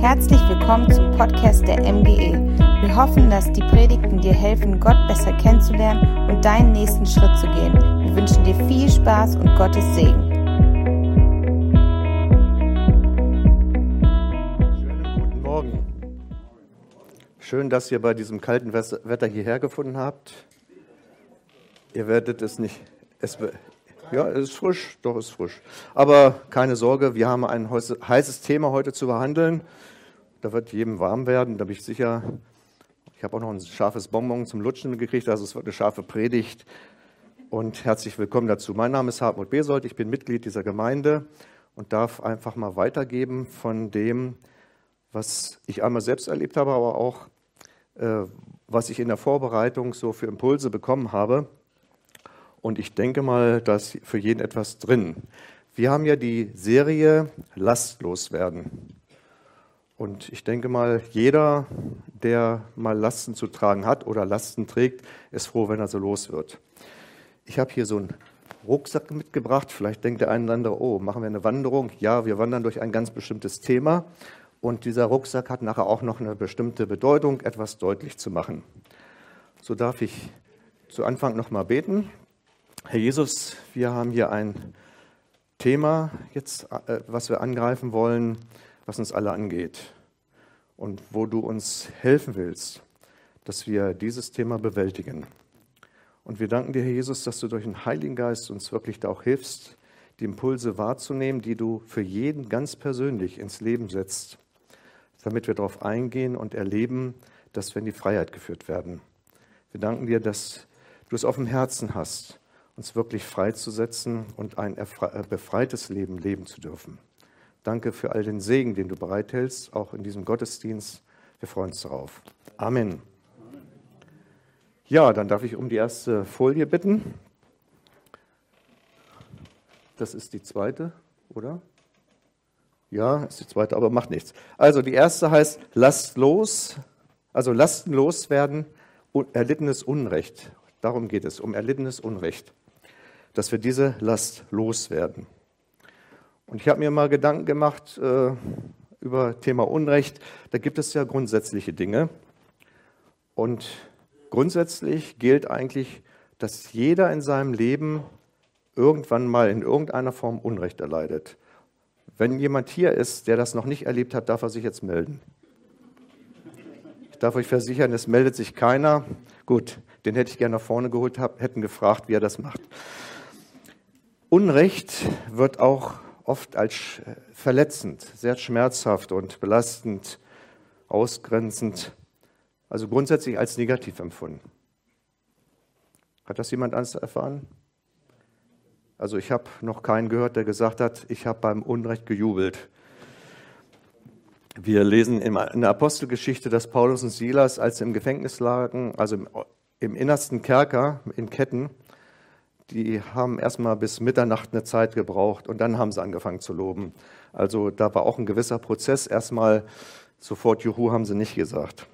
Herzlich willkommen zum Podcast der MGE. Wir hoffen, dass die Predigten dir helfen, Gott besser kennenzulernen und deinen nächsten Schritt zu gehen. Wir wünschen dir viel Spaß und Gottes Segen. Schönen guten Morgen. Schön, dass ihr bei diesem kalten Wetter hierher gefunden habt. Ihr werdet es nicht. Es, ja, es ist frisch, doch es ist frisch. Aber keine Sorge, wir haben ein heißes Thema heute zu behandeln. Da wird jedem warm werden, da bin ich sicher. Ich habe auch noch ein scharfes Bonbon zum Lutschen gekriegt, also es wird eine scharfe Predigt. Und herzlich willkommen dazu. Mein Name ist Hartmut Besold, ich bin Mitglied dieser Gemeinde und darf einfach mal weitergeben von dem, was ich einmal selbst erlebt habe, aber auch äh, was ich in der Vorbereitung so für Impulse bekommen habe. Und ich denke mal, da ist für jeden etwas drin. Wir haben ja die Serie Lastlos werden. Und ich denke mal, jeder, der mal Lasten zu tragen hat oder Lasten trägt, ist froh, wenn er so los wird. Ich habe hier so einen Rucksack mitgebracht. Vielleicht denkt der eine oder andere, oh, machen wir eine Wanderung? Ja, wir wandern durch ein ganz bestimmtes Thema. Und dieser Rucksack hat nachher auch noch eine bestimmte Bedeutung, etwas deutlich zu machen. So darf ich zu Anfang noch mal beten. Herr Jesus, wir haben hier ein Thema jetzt, äh, was wir angreifen wollen was uns alle angeht und wo du uns helfen willst, dass wir dieses Thema bewältigen. Und wir danken dir, Herr Jesus, dass du durch den Heiligen Geist uns wirklich da auch hilfst, die Impulse wahrzunehmen, die du für jeden ganz persönlich ins Leben setzt, damit wir darauf eingehen und erleben, dass wir in die Freiheit geführt werden. Wir danken dir, dass du es auf dem Herzen hast, uns wirklich freizusetzen und ein befreites Leben leben zu dürfen. Danke für all den Segen, den du bereithältst, auch in diesem Gottesdienst. Wir freuen uns darauf. Amen. Ja, dann darf ich um die erste Folie bitten. Das ist die zweite, oder? Ja, ist die zweite, aber macht nichts. Also die erste heißt lasst los, also lastenlos werden, erlittenes Unrecht. Darum geht es, um erlittenes Unrecht, dass wir diese Last loswerden. Und ich habe mir mal Gedanken gemacht äh, über Thema Unrecht. Da gibt es ja grundsätzliche Dinge. Und grundsätzlich gilt eigentlich, dass jeder in seinem Leben irgendwann mal in irgendeiner Form Unrecht erleidet. Wenn jemand hier ist, der das noch nicht erlebt hat, darf er sich jetzt melden. Ich darf euch versichern, es meldet sich keiner. Gut, den hätte ich gerne nach vorne geholt, hätten gefragt, wie er das macht. Unrecht wird auch oft als verletzend, sehr schmerzhaft und belastend, ausgrenzend, also grundsätzlich als negativ empfunden. Hat das jemand anders erfahren? Also ich habe noch keinen gehört, der gesagt hat, ich habe beim Unrecht gejubelt. Wir lesen in der Apostelgeschichte, dass Paulus und Silas, als sie im Gefängnis lagen, also im, im innersten Kerker in Ketten, die haben erstmal bis Mitternacht eine Zeit gebraucht und dann haben sie angefangen zu loben. Also da war auch ein gewisser Prozess. Erstmal sofort Juhu haben sie nicht gesagt.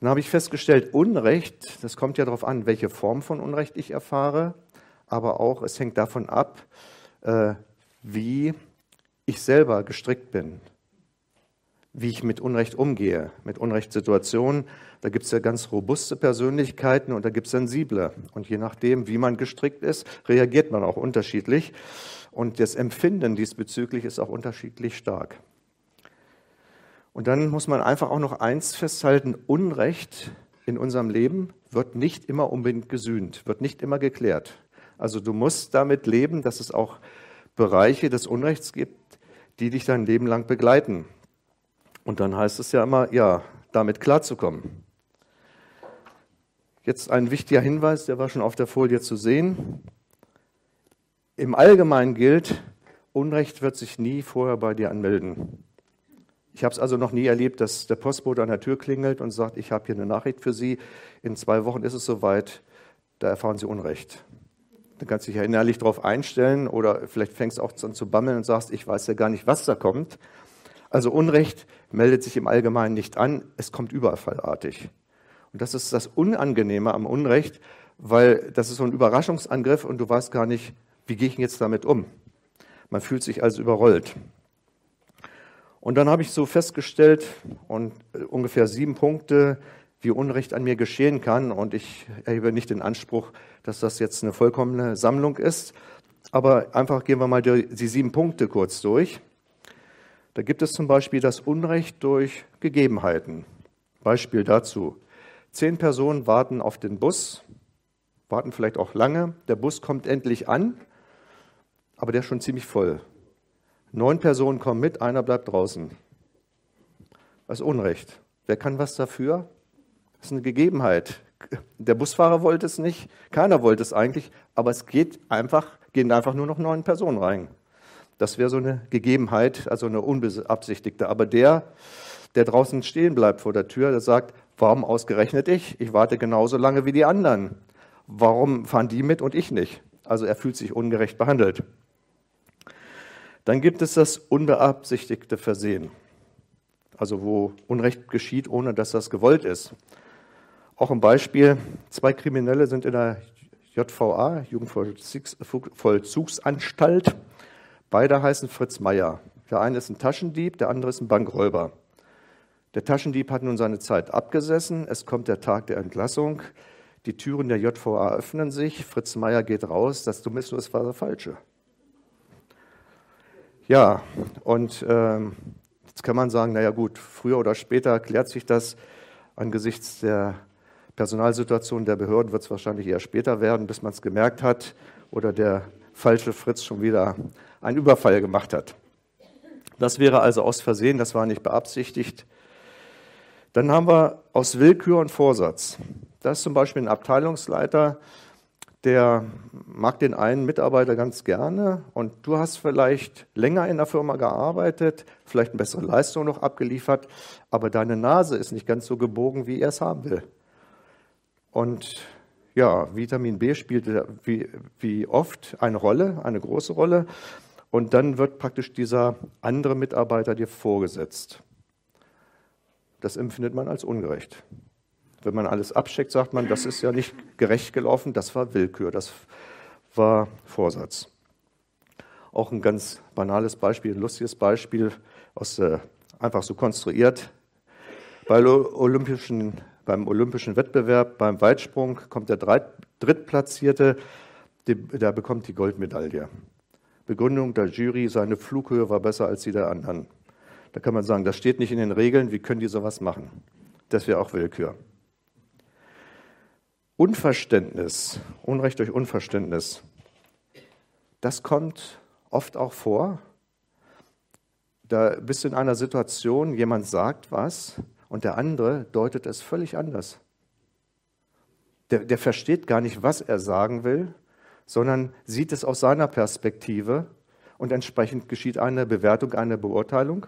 Dann habe ich festgestellt, Unrecht, das kommt ja darauf an, welche Form von Unrecht ich erfahre, aber auch es hängt davon ab, äh, wie ich selber gestrickt bin, wie ich mit Unrecht umgehe, mit Unrechtssituationen. Da gibt es ja ganz robuste Persönlichkeiten und da gibt es sensible. Und je nachdem, wie man gestrickt ist, reagiert man auch unterschiedlich. Und das Empfinden diesbezüglich ist auch unterschiedlich stark. Und dann muss man einfach auch noch eins festhalten, Unrecht in unserem Leben wird nicht immer unbedingt gesühnt, wird nicht immer geklärt. Also du musst damit leben, dass es auch Bereiche des Unrechts gibt, die dich dein Leben lang begleiten. Und dann heißt es ja immer, ja, damit klarzukommen. Jetzt ein wichtiger Hinweis, der war schon auf der Folie zu sehen. Im Allgemeinen gilt, Unrecht wird sich nie vorher bei dir anmelden. Ich habe es also noch nie erlebt, dass der Postbote an der Tür klingelt und sagt, ich habe hier eine Nachricht für Sie. In zwei Wochen ist es soweit, da erfahren Sie Unrecht. Dann kannst du dich ja innerlich darauf einstellen oder vielleicht fängst du auch an zu bammeln und sagst, ich weiß ja gar nicht, was da kommt. Also Unrecht meldet sich im Allgemeinen nicht an, es kommt überfallartig. Und das ist das Unangenehme am Unrecht, weil das ist so ein Überraschungsangriff und du weißt gar nicht, wie gehe ich jetzt damit um. Man fühlt sich also überrollt. Und dann habe ich so festgestellt, und äh, ungefähr sieben Punkte, wie Unrecht an mir geschehen kann. Und ich erhebe nicht den Anspruch, dass das jetzt eine vollkommene Sammlung ist. Aber einfach gehen wir mal die, die sieben Punkte kurz durch. Da gibt es zum Beispiel das Unrecht durch Gegebenheiten. Beispiel dazu. Zehn Personen warten auf den Bus, warten vielleicht auch lange. Der Bus kommt endlich an, aber der ist schon ziemlich voll. Neun Personen kommen mit, einer bleibt draußen. Das ist Unrecht. Wer kann was dafür? Das ist eine Gegebenheit. Der Busfahrer wollte es nicht, keiner wollte es eigentlich, aber es geht einfach, gehen einfach nur noch neun Personen rein. Das wäre so eine Gegebenheit, also eine unbeabsichtigte. Aber der, der draußen stehen bleibt vor der Tür, der sagt, warum ausgerechnet ich? Ich warte genauso lange wie die anderen. Warum fahren die mit und ich nicht? Also er fühlt sich ungerecht behandelt. Dann gibt es das unbeabsichtigte Versehen, also wo Unrecht geschieht, ohne dass das gewollt ist. Auch ein Beispiel, zwei Kriminelle sind in der JVA, Jugendvollzugsanstalt. Beide heißen Fritz Meier. Der eine ist ein Taschendieb, der andere ist ein Bankräuber. Der Taschendieb hat nun seine Zeit abgesessen. Es kommt der Tag der Entlassung. Die Türen der JVA öffnen sich. Fritz Meier geht raus. Das es war der Falsche. Ja, und ähm, jetzt kann man sagen, naja gut, früher oder später klärt sich das angesichts der Personalsituation der Behörden wird es wahrscheinlich eher später werden, bis man es gemerkt hat oder der falsche Fritz schon wieder einen Überfall gemacht hat. Das wäre also aus Versehen, das war nicht beabsichtigt. Dann haben wir aus Willkür und Vorsatz. Das ist zum Beispiel ein Abteilungsleiter, der mag den einen Mitarbeiter ganz gerne und du hast vielleicht länger in der Firma gearbeitet, vielleicht eine bessere Leistung noch abgeliefert, aber deine Nase ist nicht ganz so gebogen, wie er es haben will. Und ja, Vitamin B spielt wie, wie oft eine Rolle, eine große Rolle. Und dann wird praktisch dieser andere Mitarbeiter dir vorgesetzt. Das empfindet man als ungerecht. Wenn man alles abcheckt, sagt man, das ist ja nicht gerecht gelaufen, das war Willkür, das war Vorsatz. Auch ein ganz banales Beispiel, ein lustiges Beispiel, aus, äh, einfach so konstruiert. Bei Olympischen beim olympischen Wettbewerb, beim Weitsprung kommt der Drittplatzierte, der bekommt die Goldmedaille. Begründung der Jury, seine Flughöhe war besser als die der anderen. Da kann man sagen, das steht nicht in den Regeln, wie können die sowas machen? Das wäre auch Willkür. Unverständnis, Unrecht durch Unverständnis, das kommt oft auch vor. Da bist du in einer Situation, jemand sagt was und der andere deutet es völlig anders. Der, der versteht gar nicht, was er sagen will, sondern sieht es aus seiner Perspektive und entsprechend geschieht eine Bewertung, eine Beurteilung.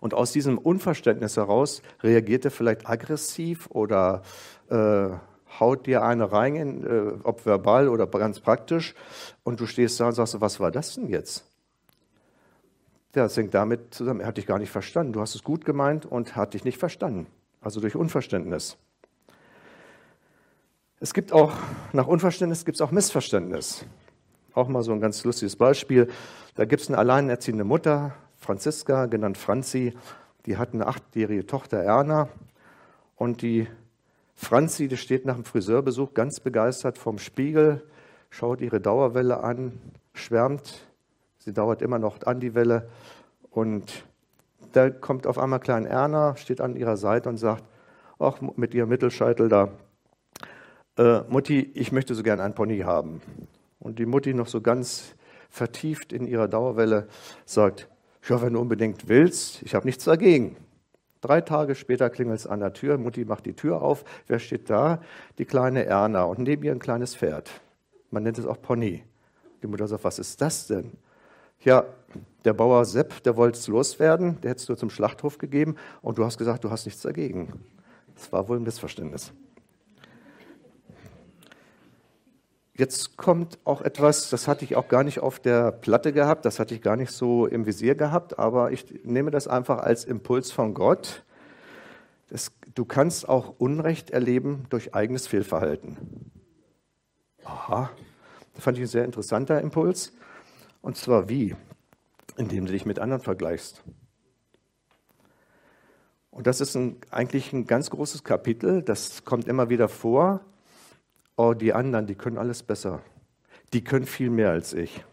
Und aus diesem Unverständnis heraus reagiert er vielleicht aggressiv oder äh, haut dir eine rein, äh, ob verbal oder ganz praktisch, und du stehst da und sagst, was war das denn jetzt? Ja, das hängt damit zusammen, er hat dich gar nicht verstanden. Du hast es gut gemeint und hat dich nicht verstanden. Also durch Unverständnis. Es gibt auch, nach Unverständnis gibt es auch Missverständnis. Auch mal so ein ganz lustiges Beispiel. Da gibt es eine alleinerziehende Mutter, Franziska, genannt Franzi, die hat eine achtjährige Tochter Erna. Und die Franzi, die steht nach dem Friseurbesuch ganz begeistert vorm Spiegel, schaut ihre Dauerwelle an, schwärmt Sie dauert immer noch an die Welle. Und da kommt auf einmal Klein Erna, steht an ihrer Seite und sagt, ach, mit ihrem Mittelscheitel da, äh, Mutti, ich möchte so gern einen Pony haben. Und die Mutti noch so ganz vertieft in ihrer Dauerwelle sagt, ja, wenn du unbedingt willst, ich habe nichts dagegen. Drei Tage später klingelt es an der Tür, Mutti macht die Tür auf. Wer steht da? Die kleine Erna und neben ihr ein kleines Pferd. Man nennt es auch Pony. Die Mutter sagt, was ist das denn? ja, der Bauer Sepp, der wollte es loswerden, der hättest du zum Schlachthof gegeben und du hast gesagt, du hast nichts dagegen. Das war wohl ein Missverständnis. Jetzt kommt auch etwas, das hatte ich auch gar nicht auf der Platte gehabt, das hatte ich gar nicht so im Visier gehabt, aber ich nehme das einfach als Impuls von Gott. Das, du kannst auch Unrecht erleben durch eigenes Fehlverhalten. Aha, das fand ich ein sehr interessanter Impuls. Und zwar wie? Indem du dich mit anderen vergleichst. Und das ist ein, eigentlich ein ganz großes Kapitel, das kommt immer wieder vor. Oh, die anderen, die können alles besser. Die können viel mehr als ich.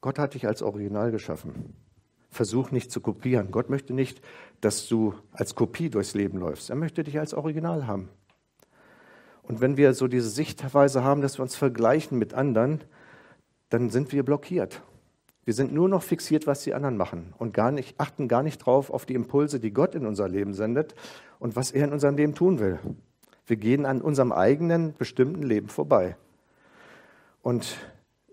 Gott hat dich als Original geschaffen. Versuch nicht zu kopieren. Gott möchte nicht, dass du als Kopie durchs Leben läufst. Er möchte dich als Original haben. Und wenn wir so diese Sichtweise haben, dass wir uns vergleichen mit anderen, dann sind wir blockiert. Wir sind nur noch fixiert, was die anderen machen und gar nicht, achten gar nicht drauf auf die Impulse, die Gott in unser Leben sendet und was er in unserem Leben tun will. Wir gehen an unserem eigenen bestimmten Leben vorbei. Und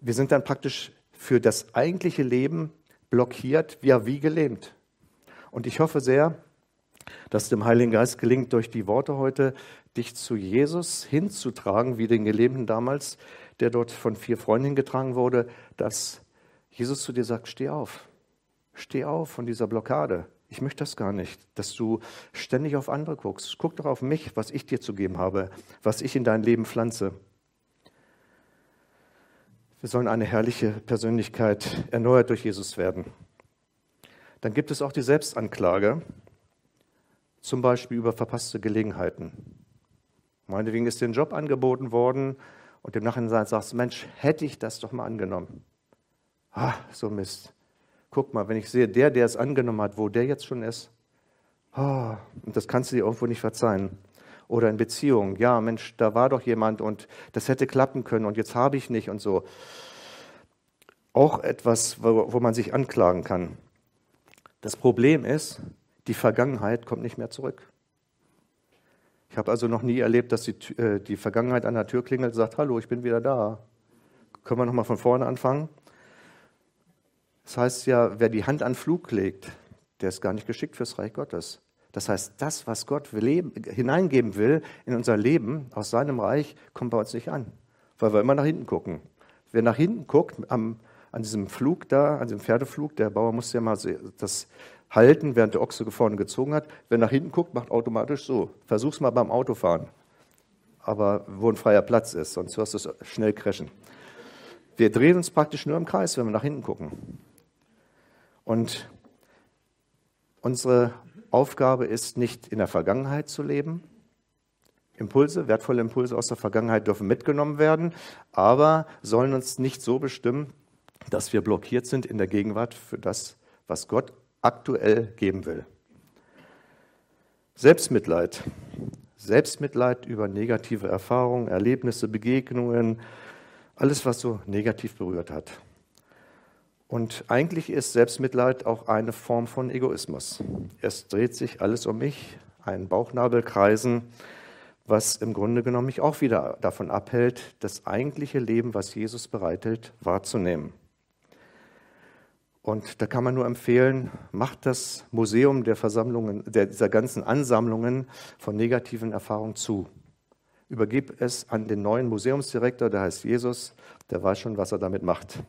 wir sind dann praktisch für das eigentliche Leben blockiert, ja wie gelähmt. Und ich hoffe sehr, dass dem Heiligen Geist gelingt, durch die Worte heute dich zu Jesus hinzutragen, wie den Gelähmten damals, der dort von vier Freunden hingetragen wurde, dass Jesus zu dir sagt, steh auf, steh auf von dieser Blockade. Ich möchte das gar nicht, dass du ständig auf andere guckst. Guck doch auf mich, was ich dir zu geben habe, was ich in dein Leben pflanze. Wir sollen eine herrliche Persönlichkeit erneuert durch Jesus werden. Dann gibt es auch die Selbstanklage, zum Beispiel über verpasste Gelegenheiten. Meinetwegen ist dir ein Job angeboten worden und im Nachhinein sagst du, Mensch, hätte ich das doch mal angenommen. Ah, so Mist. Guck mal, wenn ich sehe, der, der es angenommen hat, wo der jetzt schon ist, oh, und das kannst du dir irgendwo nicht verzeihen. Oder in Beziehungen, ja, Mensch, da war doch jemand und das hätte klappen können und jetzt habe ich nicht und so. Auch etwas, wo, wo man sich anklagen kann. Das Problem ist, die Vergangenheit kommt nicht mehr zurück. Ich habe also noch nie erlebt, dass die, äh, die Vergangenheit an der Tür klingelt und sagt, hallo, ich bin wieder da. Können wir nochmal von vorne anfangen? Das heißt ja, wer die Hand an Flug legt, der ist gar nicht geschickt fürs Reich Gottes. Das heißt, das, was Gott leben, hineingeben will in unser Leben aus seinem Reich, kommt bei uns nicht an, weil wir immer nach hinten gucken. Wer nach hinten guckt, am, an diesem Flug da, an diesem Pferdeflug, der Bauer musste ja mal das halten, während der Ochse vorne gezogen hat. Wer nach hinten guckt, macht automatisch so. Versuch's mal beim Autofahren. Aber wo ein freier Platz ist, sonst wirst du es schnell crashen. Wir drehen uns praktisch nur im Kreis, wenn wir nach hinten gucken. Und unsere Aufgabe ist nicht in der Vergangenheit zu leben. Impulse, wertvolle Impulse aus der Vergangenheit dürfen mitgenommen werden, aber sollen uns nicht so bestimmen, dass wir blockiert sind in der Gegenwart für das, was Gott aktuell geben will. Selbstmitleid. Selbstmitleid über negative Erfahrungen, Erlebnisse, Begegnungen, alles, was so negativ berührt hat. Und eigentlich ist Selbstmitleid auch eine Form von Egoismus. Es dreht sich alles um mich, ein Bauchnabelkreisen, was im Grunde genommen mich auch wieder davon abhält, das eigentliche Leben, was Jesus bereithält, wahrzunehmen. Und da kann man nur empfehlen, macht das Museum der Versammlungen, der, dieser ganzen Ansammlungen von negativen Erfahrungen zu. Übergib es an den neuen Museumsdirektor, der heißt Jesus, der weiß schon, was er damit macht.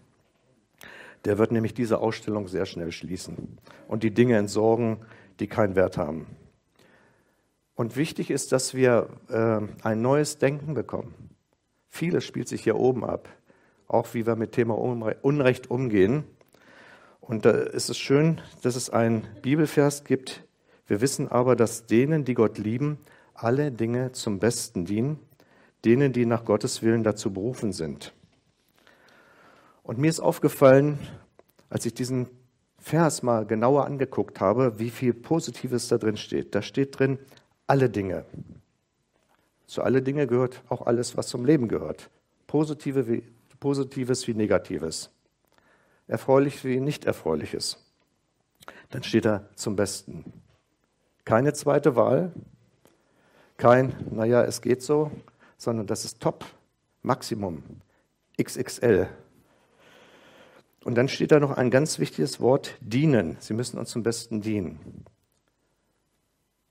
Der wird nämlich diese Ausstellung sehr schnell schließen und die Dinge entsorgen, die keinen Wert haben. Und wichtig ist, dass wir äh, ein neues Denken bekommen. Vieles spielt sich hier oben ab, auch wie wir mit Thema Unrecht umgehen. Und da ist es schön, dass es einen Bibelvers gibt. Wir wissen aber, dass denen, die Gott lieben, alle Dinge zum Besten dienen, denen, die nach Gottes Willen dazu berufen sind. Und mir ist aufgefallen, als ich diesen Vers mal genauer angeguckt habe, wie viel Positives da drin steht. Da steht drin, alle Dinge. Zu alle Dinge gehört auch alles, was zum Leben gehört. Positive wie, Positives wie Negatives. Erfreulich wie nicht Erfreuliches. Dann steht da zum Besten. Keine zweite Wahl, kein, naja, es geht so, sondern das ist Top, Maximum, XXL, und dann steht da noch ein ganz wichtiges Wort, dienen. Sie müssen uns zum Besten dienen.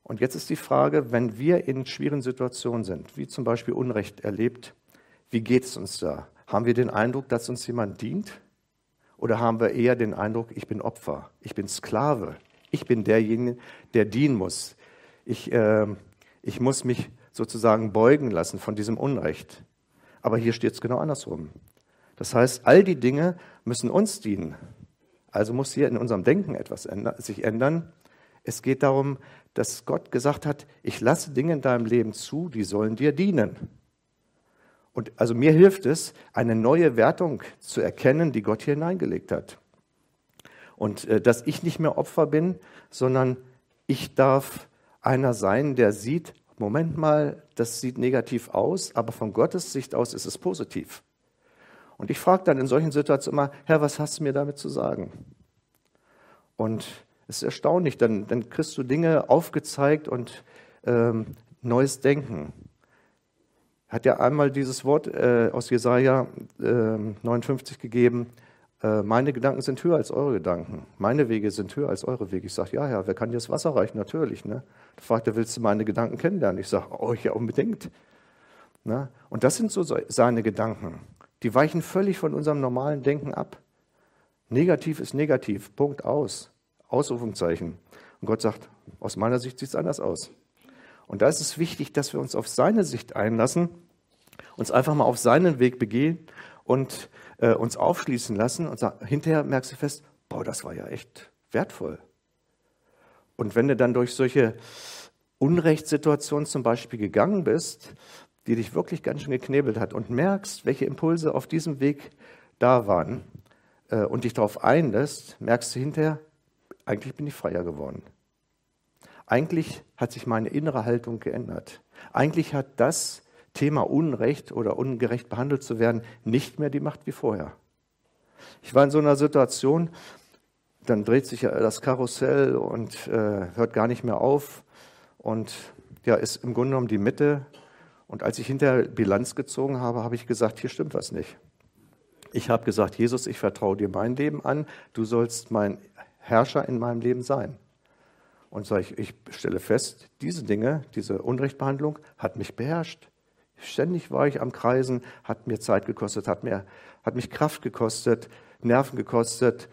Und jetzt ist die Frage, wenn wir in schwierigen Situationen sind, wie zum Beispiel Unrecht erlebt, wie geht es uns da? Haben wir den Eindruck, dass uns jemand dient? Oder haben wir eher den Eindruck, ich bin Opfer, ich bin Sklave, ich bin derjenige, der dienen muss. Ich, äh, ich muss mich sozusagen beugen lassen von diesem Unrecht. Aber hier steht es genau andersrum. Das heißt, all die Dinge müssen uns dienen. Also muss hier in unserem Denken etwas sich ändern. Es geht darum, dass Gott gesagt hat, ich lasse Dinge in deinem Leben zu, die sollen dir dienen. Und also mir hilft es, eine neue Wertung zu erkennen, die Gott hier hineingelegt hat. Und äh, dass ich nicht mehr Opfer bin, sondern ich darf einer sein, der sieht, Moment mal, das sieht negativ aus, aber von Gottes Sicht aus ist es positiv. Und ich frage dann in solchen Situationen immer, Herr, was hast du mir damit zu sagen? Und es ist erstaunlich, dann, dann kriegst du Dinge aufgezeigt und ähm, neues Denken. Hat ja einmal dieses Wort äh, aus Jesaja äh, 59 gegeben: Meine Gedanken sind höher als eure Gedanken. Meine Wege sind höher als eure Wege. Ich sage: Ja, ja, wer kann dir das Wasser reichen? Natürlich. Ne? Da fragt er: Willst du meine Gedanken kennenlernen? Ich sage: Oh, ja, unbedingt. Ne? Und das sind so seine Gedanken. Die weichen völlig von unserem normalen Denken ab. Negativ ist negativ. Punkt aus. Ausrufungszeichen. Und Gott sagt, aus meiner Sicht sieht es anders aus. Und da ist es wichtig, dass wir uns auf seine Sicht einlassen, uns einfach mal auf seinen Weg begehen und äh, uns aufschließen lassen und sagen, hinterher merkst du fest, boah, das war ja echt wertvoll. Und wenn du dann durch solche Unrechtssituationen zum Beispiel gegangen bist, die dich wirklich ganz schön geknebelt hat und merkst, welche Impulse auf diesem Weg da waren äh, und dich darauf einlässt, merkst du hinterher, eigentlich bin ich freier geworden. Eigentlich hat sich meine innere Haltung geändert. Eigentlich hat das Thema Unrecht oder ungerecht behandelt zu werden nicht mehr die Macht wie vorher. Ich war in so einer Situation, dann dreht sich das Karussell und äh, hört gar nicht mehr auf und ja, ist im Grunde genommen die Mitte. Und als ich hinterher Bilanz gezogen habe, habe ich gesagt, hier stimmt was nicht. Ich habe gesagt, Jesus, ich vertraue dir mein Leben an, du sollst mein Herrscher in meinem Leben sein. Und sage ich, ich stelle fest, diese Dinge, diese Unrechtbehandlung hat mich beherrscht. Ständig war ich am Kreisen, hat mir Zeit gekostet, hat, mir, hat mich Kraft gekostet, Nerven gekostet.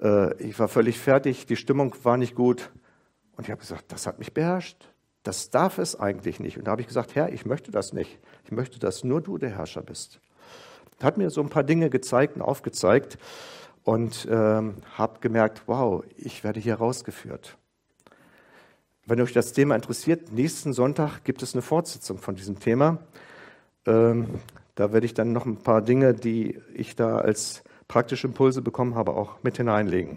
Äh, ich war völlig fertig, die Stimmung war nicht gut. Und ich habe gesagt, das hat mich beherrscht. Das darf es eigentlich nicht. Und da habe ich gesagt, Herr, ich möchte das nicht. Ich möchte, dass nur du der Herrscher bist. Hat mir so ein paar Dinge gezeigt und aufgezeigt und ähm, habe gemerkt, wow, ich werde hier rausgeführt. Wenn euch das Thema interessiert, nächsten Sonntag gibt es eine Fortsetzung von diesem Thema. Ähm, da werde ich dann noch ein paar Dinge, die ich da als praktische Impulse bekommen habe, auch mit hineinlegen.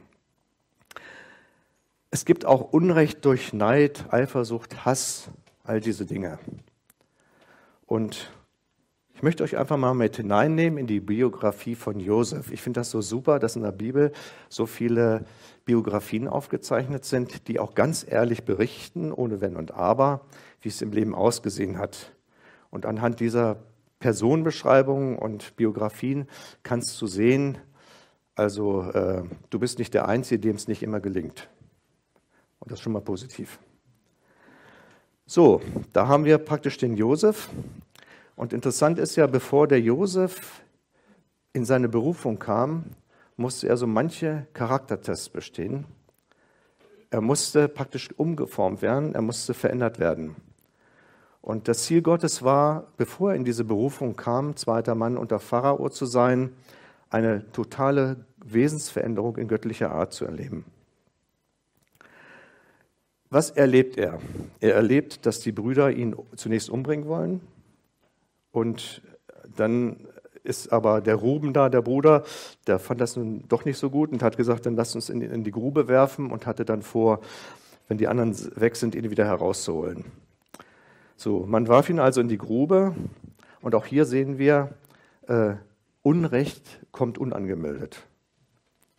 Es gibt auch Unrecht durch Neid, Eifersucht, Hass, all diese Dinge. Und ich möchte euch einfach mal mit hineinnehmen in die Biografie von Josef. Ich finde das so super, dass in der Bibel so viele Biografien aufgezeichnet sind, die auch ganz ehrlich berichten, ohne Wenn und Aber, wie es im Leben ausgesehen hat. Und anhand dieser Personenbeschreibungen und Biografien kannst du sehen, also äh, du bist nicht der Einzige, dem es nicht immer gelingt. Und das ist schon mal positiv. So, da haben wir praktisch den Josef. Und interessant ist ja, bevor der Josef in seine Berufung kam, musste er so manche Charaktertests bestehen. Er musste praktisch umgeformt werden, er musste verändert werden. Und das Ziel Gottes war, bevor er in diese Berufung kam, zweiter Mann unter Pharao zu sein, eine totale Wesensveränderung in göttlicher Art zu erleben. Was erlebt er? Er erlebt, dass die Brüder ihn zunächst umbringen wollen. Und dann ist aber der Ruben da, der Bruder, der fand das nun doch nicht so gut und hat gesagt, dann lasst uns in, in die Grube werfen und hatte dann vor, wenn die anderen weg sind, ihn wieder herauszuholen. So, man warf ihn also in die Grube und auch hier sehen wir, äh, Unrecht kommt unangemeldet.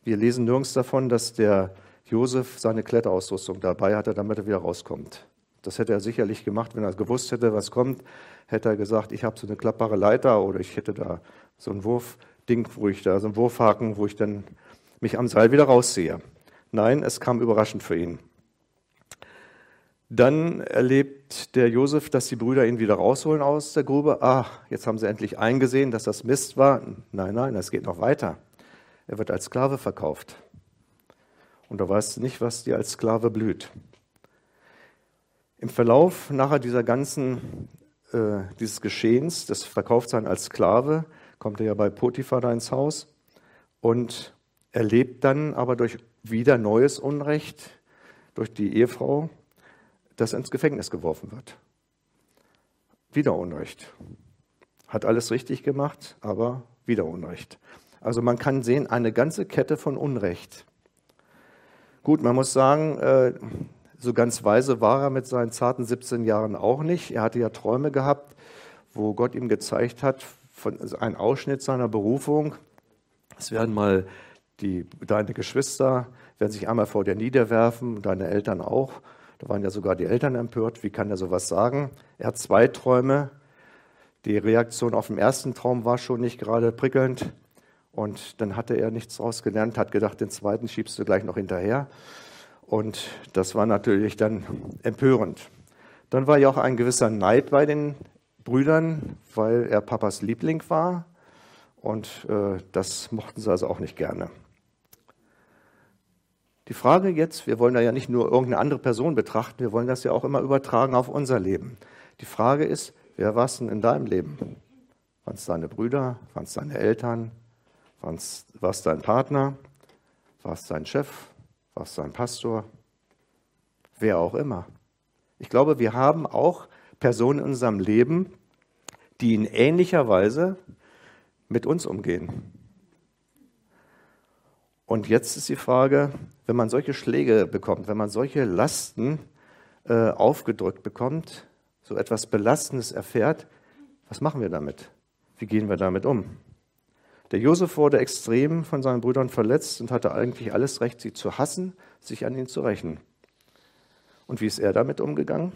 Wir lesen nirgends davon, dass der Josef seine Kletterausrüstung dabei hatte, damit er wieder rauskommt. Das hätte er sicherlich gemacht, wenn er gewusst hätte, was kommt. Hätte er gesagt, ich habe so eine klappbare Leiter oder ich hätte da so ein Wurfding, wo ich da so ein Wurfhaken, wo ich dann mich am Seil wieder rausziehe. Nein, es kam überraschend für ihn. Dann erlebt der Josef, dass die Brüder ihn wieder rausholen aus der Grube. Ah, jetzt haben sie endlich eingesehen, dass das Mist war. Nein, nein, es geht noch weiter. Er wird als Sklave verkauft. Und du weißt nicht, was dir als Sklave blüht. Im Verlauf nachher dieser ganzen, äh, dieses Geschehens, das Verkauftsein als Sklave, kommt er ja bei Potiphar da ins Haus und erlebt dann aber durch wieder neues Unrecht, durch die Ehefrau, dass er ins Gefängnis geworfen wird. Wieder Unrecht. Hat alles richtig gemacht, aber wieder Unrecht. Also man kann sehen, eine ganze Kette von Unrecht. Gut, man muss sagen, äh, so ganz weise war er mit seinen zarten 17 Jahren auch nicht. Er hatte ja Träume gehabt, wo Gott ihm gezeigt hat, von, also ein Ausschnitt seiner Berufung. Es werden mal die, deine Geschwister werden sich einmal vor dir niederwerfen, deine Eltern auch. Da waren ja sogar die Eltern empört. Wie kann er sowas sagen? Er hat zwei Träume. Die Reaktion auf den ersten Traum war schon nicht gerade prickelnd. Und dann hatte er nichts daraus gelernt, hat gedacht, den zweiten schiebst du gleich noch hinterher. Und das war natürlich dann empörend. Dann war ja auch ein gewisser Neid bei den Brüdern, weil er Papas Liebling war. Und äh, das mochten sie also auch nicht gerne. Die Frage jetzt, wir wollen da ja nicht nur irgendeine andere Person betrachten, wir wollen das ja auch immer übertragen auf unser Leben. Die Frage ist, wer war es denn in deinem Leben? Waren es deine Brüder? Waren es deine Eltern? War es dein Partner? War es dein Chef? war es sein Pastor, wer auch immer. Ich glaube, wir haben auch Personen in unserem Leben, die in ähnlicher Weise mit uns umgehen. Und jetzt ist die Frage, wenn man solche Schläge bekommt, wenn man solche Lasten äh, aufgedrückt bekommt, so etwas Belastendes erfährt, was machen wir damit? Wie gehen wir damit um? Der Josef wurde extrem von seinen Brüdern verletzt und hatte eigentlich alles Recht, sie zu hassen, sich an ihn zu rächen. Und wie ist er damit umgegangen?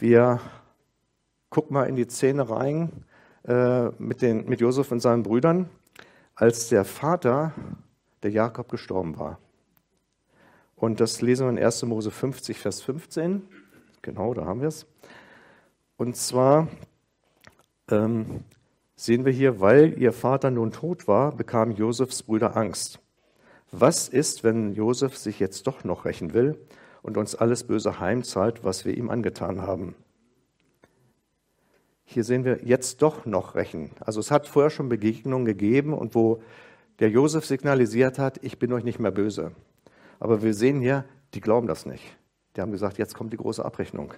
Wir gucken mal in die Szene rein äh, mit, den, mit Josef und seinen Brüdern, als der Vater, der Jakob, gestorben war. Und das lesen wir in 1. Mose 50, Vers 15. Genau, da haben wir es. Und zwar ähm, sehen wir hier, weil ihr Vater nun tot war, bekamen Josefs Brüder Angst. Was ist, wenn Josef sich jetzt doch noch rächen will und uns alles Böse heimzahlt, was wir ihm angetan haben? Hier sehen wir jetzt doch noch rächen. Also es hat vorher schon Begegnungen gegeben und wo der Josef signalisiert hat, ich bin euch nicht mehr böse. Aber wir sehen hier, die glauben das nicht. Die haben gesagt, jetzt kommt die große Abrechnung.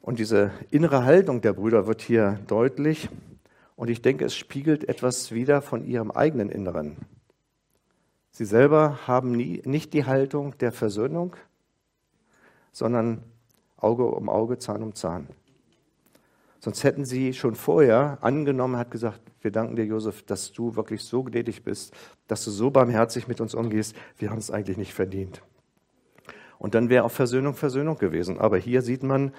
Und diese innere Haltung der Brüder wird hier deutlich. Und ich denke, es spiegelt etwas wieder von ihrem eigenen Inneren. Sie selber haben nie, nicht die Haltung der Versöhnung, sondern Auge um Auge, Zahn um Zahn. Sonst hätten sie schon vorher angenommen, hat gesagt, wir danken dir, Josef, dass du wirklich so gnädig bist, dass du so barmherzig mit uns umgehst. Wir haben es eigentlich nicht verdient. Und dann wäre auch Versöhnung Versöhnung gewesen. Aber hier sieht man,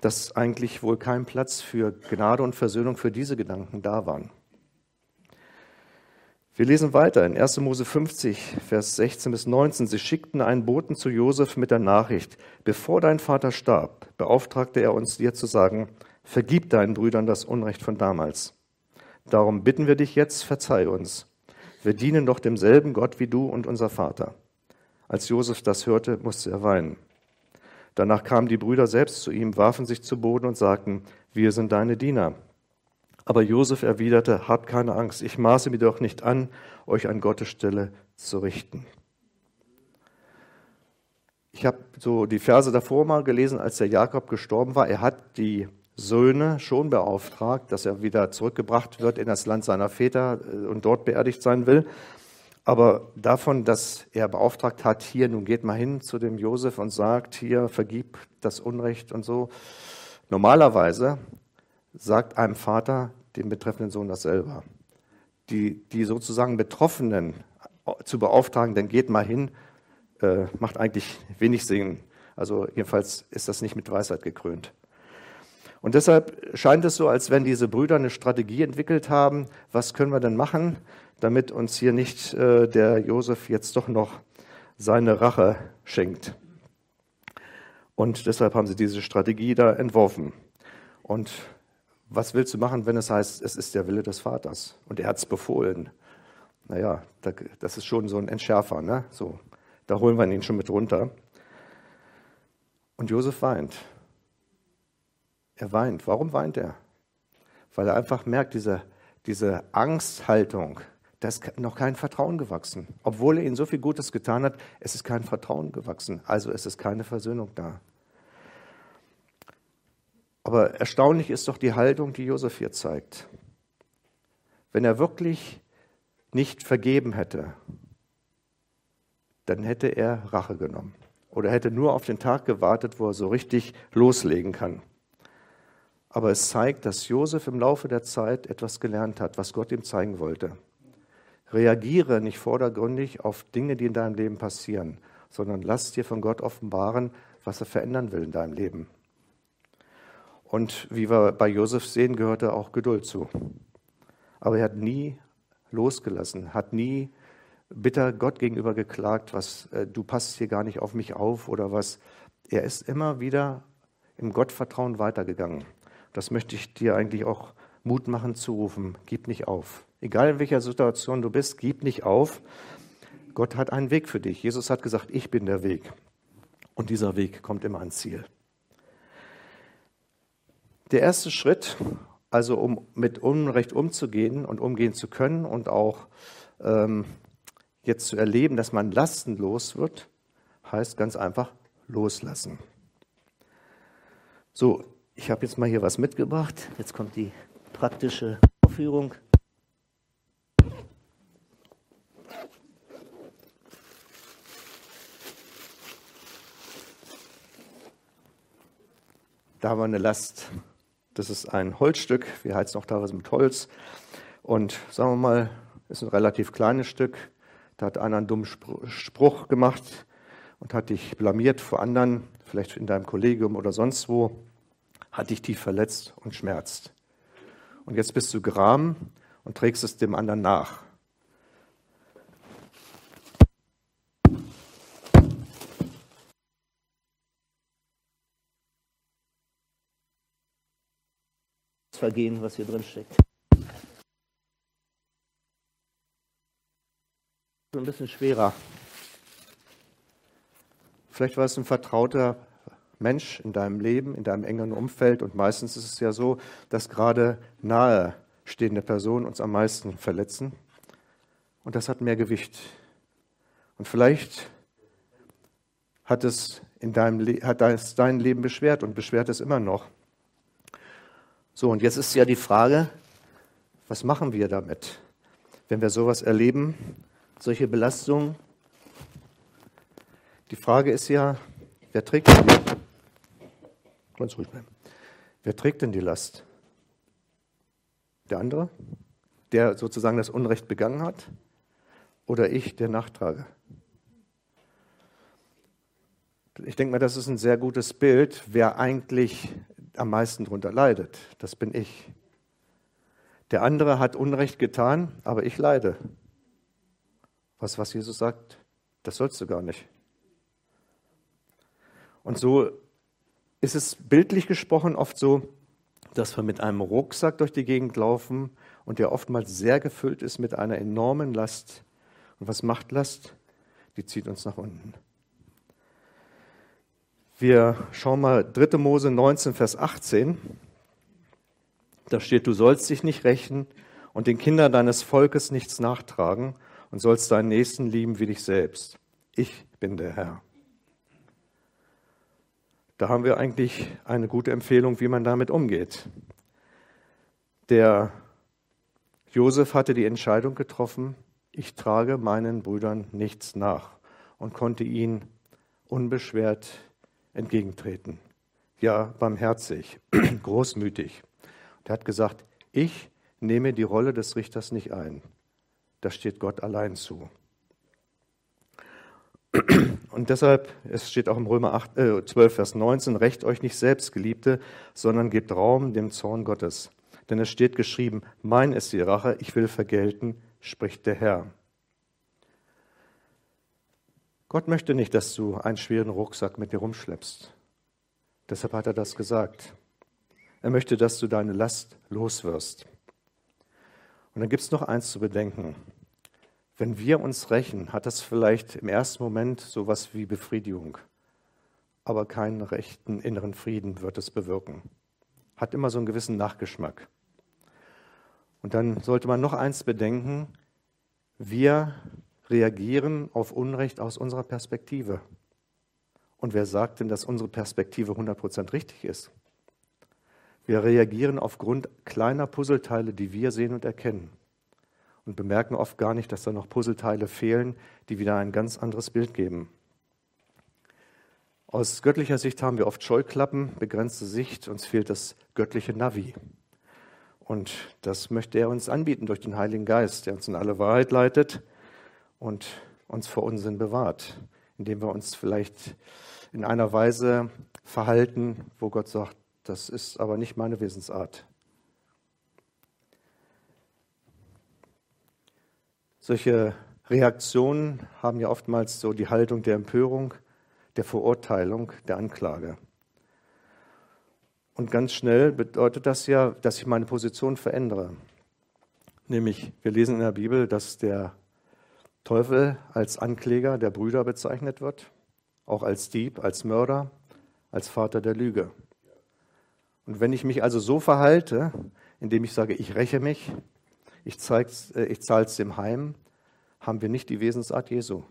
dass eigentlich wohl kein Platz für Gnade und Versöhnung für diese Gedanken da waren. Wir lesen weiter in 1. Mose 50, Vers 16 bis 19. Sie schickten einen Boten zu Josef mit der Nachricht, bevor dein Vater starb, beauftragte er uns dir zu sagen, vergib deinen Brüdern das Unrecht von damals. Darum bitten wir dich jetzt, verzeih uns. Wir dienen doch demselben Gott wie du und unser Vater. Als Josef das hörte, musste er weinen. Danach kamen die Brüder selbst zu ihm, warfen sich zu Boden und sagten, wir sind deine Diener. Aber Josef erwiderte, habt keine Angst, ich maße mir doch nicht an, euch an Gottes Stelle zu richten. Ich habe so die Verse davor mal gelesen, als der Jakob gestorben war. Er hat die Söhne schon beauftragt, dass er wieder zurückgebracht wird in das Land seiner Väter äh, und dort beerdigt sein will. Aber davon, dass er beauftragt hat, hier, nun geht mal hin zu dem Josef und sagt, hier, vergib das Unrecht und so. Normalerweise sagt einem Vater dem betreffenden Sohn das selber. Die, die sozusagen Betroffenen zu beauftragen, dann geht mal hin, äh, macht eigentlich wenig Sinn. Also jedenfalls ist das nicht mit Weisheit gekrönt. Und deshalb scheint es so, als wenn diese Brüder eine Strategie entwickelt haben, was können wir denn machen? Damit uns hier nicht äh, der Josef jetzt doch noch seine Rache schenkt. Und deshalb haben sie diese Strategie da entworfen. Und was willst du machen, wenn es heißt, es ist der Wille des Vaters und er hat es befohlen? Naja, das ist schon so ein Entschärfer, ne? So, da holen wir ihn schon mit runter. Und Josef weint. Er weint. Warum weint er? Weil er einfach merkt, diese, diese Angsthaltung, da ist noch kein Vertrauen gewachsen. Obwohl er ihnen so viel Gutes getan hat, es ist kein Vertrauen gewachsen. Also es ist keine Versöhnung da. Aber erstaunlich ist doch die Haltung, die Josef hier zeigt. Wenn er wirklich nicht vergeben hätte, dann hätte er Rache genommen oder hätte nur auf den Tag gewartet, wo er so richtig loslegen kann. Aber es zeigt, dass Josef im Laufe der Zeit etwas gelernt hat, was Gott ihm zeigen wollte. Reagiere nicht vordergründig auf Dinge, die in deinem Leben passieren, sondern lass dir von Gott offenbaren, was er verändern will in deinem Leben. Und wie wir bei Josef sehen, gehörte auch Geduld zu. Aber er hat nie losgelassen, hat nie bitter Gott gegenüber geklagt, was äh, du passt hier gar nicht auf mich auf oder was. Er ist immer wieder im Gottvertrauen weitergegangen. Das möchte ich dir eigentlich auch Mut machen zu rufen. Gib nicht auf. Egal in welcher Situation du bist, gib nicht auf. Gott hat einen Weg für dich. Jesus hat gesagt, ich bin der Weg. Und dieser Weg kommt immer ans Ziel. Der erste Schritt, also um mit Unrecht umzugehen und umgehen zu können und auch ähm, jetzt zu erleben, dass man lastenlos wird, heißt ganz einfach loslassen. So, ich habe jetzt mal hier was mitgebracht. Jetzt kommt die praktische Vorführung. Da haben wir eine Last. Das ist ein Holzstück. Wir heizen auch teilweise mit Holz. Und sagen wir mal, ist ein relativ kleines Stück. Da hat einer einen dummen Spruch gemacht und hat dich blamiert vor anderen, vielleicht in deinem Kollegium oder sonst wo, hat dich tief verletzt und schmerzt. Und jetzt bist du gram und trägst es dem anderen nach. Vergehen, was hier drin steckt. ein bisschen schwerer. Vielleicht war es ein vertrauter Mensch in deinem Leben, in deinem engeren Umfeld und meistens ist es ja so, dass gerade nahestehende Personen uns am meisten verletzen und das hat mehr Gewicht. Und vielleicht hat es, in deinem hat es dein Leben beschwert und beschwert es immer noch. So, und jetzt ist ja die Frage, was machen wir damit, wenn wir sowas erleben? solche Belastungen. Die Frage ist ja, wer trägt denn die? Ruhig bleiben. Wer trägt denn die Last? Der andere, der sozusagen das Unrecht begangen hat? Oder ich, der nachtrage? Ich denke mal, das ist ein sehr gutes Bild, wer eigentlich am meisten darunter leidet. Das bin ich. Der andere hat Unrecht getan, aber ich leide. Was, was Jesus sagt, das sollst du gar nicht. Und so ist es bildlich gesprochen oft so, dass wir mit einem Rucksack durch die Gegend laufen und der oftmals sehr gefüllt ist mit einer enormen Last. Und was macht Last? Die zieht uns nach unten. Wir schauen mal 3. Mose 19, Vers 18. Da steht, du sollst dich nicht rächen und den Kindern deines Volkes nichts nachtragen, und sollst deinen Nächsten lieben wie dich selbst. Ich bin der Herr. Da haben wir eigentlich eine gute Empfehlung, wie man damit umgeht. Der Josef hatte die Entscheidung getroffen, ich trage meinen Brüdern nichts nach und konnte ihnen unbeschwert entgegentreten. Ja, barmherzig, großmütig. Und er hat gesagt, ich nehme die Rolle des Richters nicht ein das steht Gott allein zu. Und deshalb, es steht auch im Römer 8, äh, 12, Vers 19, Recht euch nicht selbst, Geliebte, sondern gebt Raum dem Zorn Gottes. Denn es steht geschrieben, mein ist die Rache, ich will vergelten, spricht der Herr. Gott möchte nicht, dass du einen schweren Rucksack mit dir rumschleppst. Deshalb hat er das gesagt. Er möchte, dass du deine Last loswirst. Und dann gibt es noch eins zu bedenken. Wenn wir uns rächen, hat das vielleicht im ersten Moment sowas wie Befriedigung, aber keinen rechten inneren Frieden wird es bewirken. Hat immer so einen gewissen Nachgeschmack. Und dann sollte man noch eins bedenken, Wir reagieren auf Unrecht aus unserer Perspektive. Und wer sagt denn, dass unsere Perspektive 100% richtig ist? Wir reagieren aufgrund kleiner Puzzleteile, die wir sehen und erkennen. Und bemerken oft gar nicht, dass da noch Puzzleteile fehlen, die wieder ein ganz anderes Bild geben. Aus göttlicher Sicht haben wir oft Scheuklappen, begrenzte Sicht, uns fehlt das göttliche Navi. Und das möchte er uns anbieten durch den Heiligen Geist, der uns in alle Wahrheit leitet und uns vor Unsinn bewahrt, indem wir uns vielleicht in einer Weise verhalten, wo Gott sagt, das ist aber nicht meine Wesensart. Solche Reaktionen haben ja oftmals so die Haltung der Empörung, der Verurteilung, der Anklage. Und ganz schnell bedeutet das ja, dass ich meine Position verändere. Nämlich, wir lesen in der Bibel, dass der Teufel als Ankläger der Brüder bezeichnet wird, auch als Dieb, als Mörder, als Vater der Lüge. Und wenn ich mich also so verhalte, indem ich sage, ich räche mich, ich, äh, ich zahle es dem heim, haben wir nicht die Wesensart Jesu.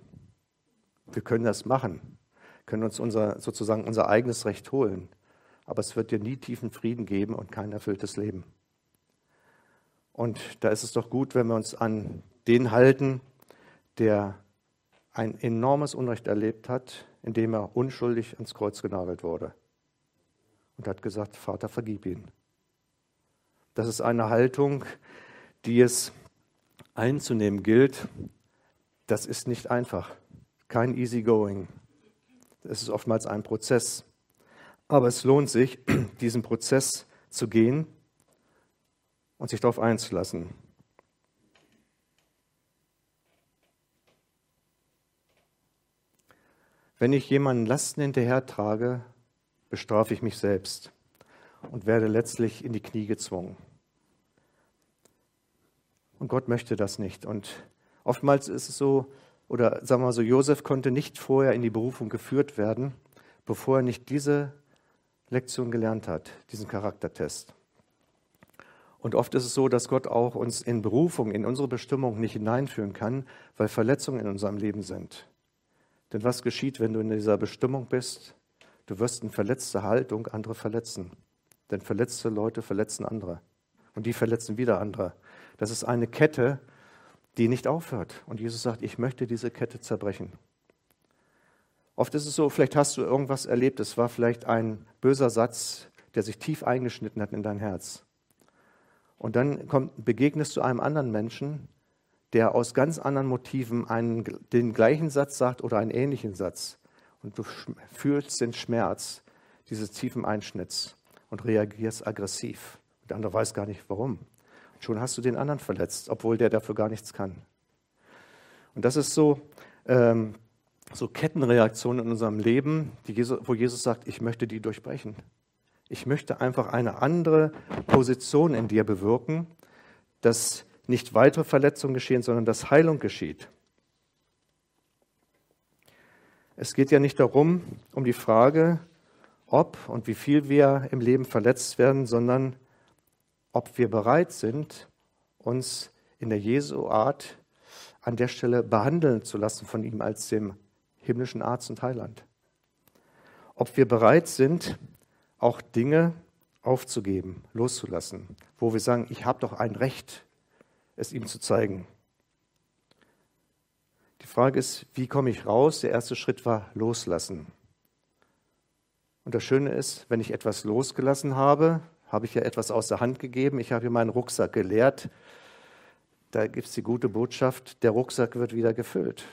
Wir können das machen, können uns unser, sozusagen unser eigenes Recht holen, aber es wird dir nie tiefen Frieden geben und kein erfülltes Leben. Und da ist es doch gut, wenn wir uns an den halten, der ein enormes Unrecht erlebt hat, indem er unschuldig ans Kreuz genagelt wurde und hat gesagt, Vater, vergib ihn. Das ist eine Haltung, die es einzunehmen gilt. Das ist nicht einfach, kein easy going. Es ist oftmals ein Prozess. Aber es lohnt sich, diesen Prozess zu gehen und sich darauf einzulassen. Wenn ich jemanden Lasten hinterher trage, bestrafe ich mich selbst und werde letztlich in die Knie gezwungen. Und Gott möchte das nicht. Und oftmals ist es so, oder sagen wir mal so, Josef konnte nicht vorher in die Berufung geführt werden, bevor er nicht diese Lektion gelernt hat, diesen Charaktertest. Und oft ist es so, dass Gott auch uns in Berufung, in unsere Bestimmung nicht hineinführen kann, weil Verletzungen in unserem Leben sind. Denn was geschieht, wenn du in dieser Bestimmung bist? Du wirst in verletzter Haltung andere verletzen. Denn verletzte Leute verletzen andere. Und die verletzen wieder andere. Das ist eine Kette, die nicht aufhört. Und Jesus sagt, ich möchte diese Kette zerbrechen. Oft ist es so, vielleicht hast du irgendwas erlebt, es war vielleicht ein böser Satz, der sich tief eingeschnitten hat in dein Herz. Und dann kommt, begegnest du einem anderen Menschen, der aus ganz anderen Motiven einen, den gleichen Satz sagt oder einen ähnlichen Satz und du fühlst den Schmerz dieses tiefen Einschnitts und reagierst aggressiv. Der andere weiß gar nicht warum. Und schon hast du den anderen verletzt, obwohl der dafür gar nichts kann. Und das ist so, ähm, so Kettenreaktionen in unserem Leben, Jesus, wo Jesus sagt, ich möchte die durchbrechen. Ich möchte einfach eine andere Position in dir bewirken, dass nicht weitere Verletzungen geschehen, sondern dass Heilung geschieht. Es geht ja nicht darum, um die Frage, ob und wie viel wir im Leben verletzt werden, sondern ob wir bereit sind, uns in der Jesu-Art an der Stelle behandeln zu lassen von ihm als dem himmlischen Arzt und Heiland. Ob wir bereit sind, auch Dinge aufzugeben, loszulassen, wo wir sagen, ich habe doch ein Recht, es ihm zu zeigen. Die Frage ist, wie komme ich raus? Der erste Schritt war loslassen. Und das Schöne ist, wenn ich etwas losgelassen habe, habe ich ja etwas aus der Hand gegeben. Ich habe hier meinen Rucksack geleert. Da gibt es die gute Botschaft, der Rucksack wird wieder gefüllt.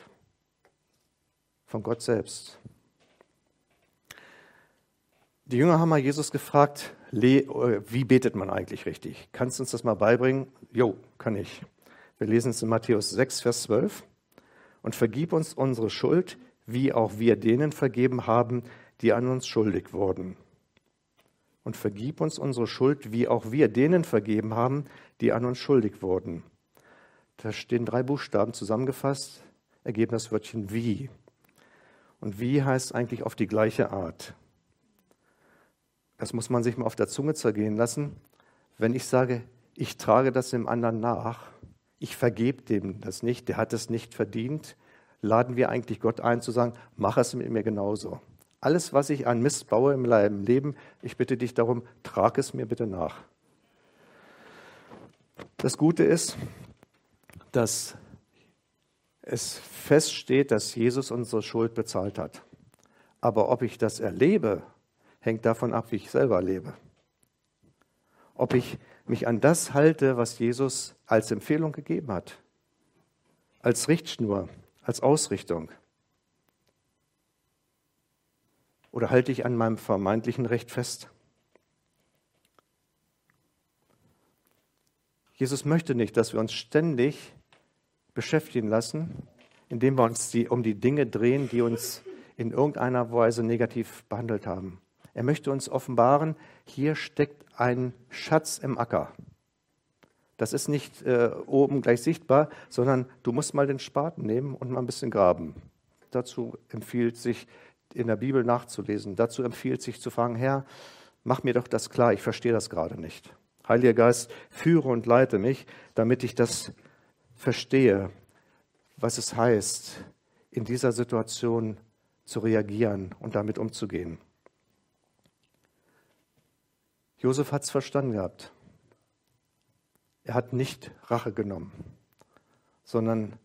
Von Gott selbst. Die Jünger haben mal Jesus gefragt, wie betet man eigentlich richtig? Kannst du uns das mal beibringen? Jo, kann ich. Wir lesen es in Matthäus 6, Vers 12 und vergib uns unsere Schuld, wie auch wir denen vergeben haben, die an uns schuldig wurden. Und vergib uns unsere Schuld, wie auch wir denen vergeben haben, die an uns schuldig wurden. Da stehen drei Buchstaben zusammengefasst, ergeben das Wörtchen wie. Und wie heißt eigentlich auf die gleiche Art. Das muss man sich mal auf der Zunge zergehen lassen. Wenn ich sage, ich trage das dem anderen nach, ich vergebe dem das nicht, der hat es nicht verdient, laden wir eigentlich Gott ein zu sagen, mach es mit mir genauso. Alles, was ich an Mist baue im Leben, ich bitte dich darum, trag es mir bitte nach. Das Gute ist, dass es feststeht, dass Jesus unsere Schuld bezahlt hat. Aber ob ich das erlebe, hängt davon ab, wie ich selber lebe. Ob ich mich an das halte, was Jesus als Empfehlung gegeben hat, als Richtschnur, als Ausrichtung. Oder halte ich an meinem vermeintlichen Recht fest? Jesus möchte nicht, dass wir uns ständig beschäftigen lassen, indem wir uns die, um die Dinge drehen, die uns in irgendeiner Weise negativ behandelt haben. Er möchte uns offenbaren, hier steckt ein Schatz im Acker. Das ist nicht äh, oben gleich sichtbar, sondern du musst mal den Spaten nehmen und mal ein bisschen graben. Dazu empfiehlt sich in der Bibel nachzulesen. Dazu empfiehlt sich zu fragen, Herr, mach mir doch das klar, ich verstehe das gerade nicht. Heiliger Geist, führe und leite mich, damit ich das verstehe, was es heißt, in dieser Situation zu reagieren und damit umzugehen. Josef hat es verstanden gehabt. Er hat nicht Rache genommen, sondern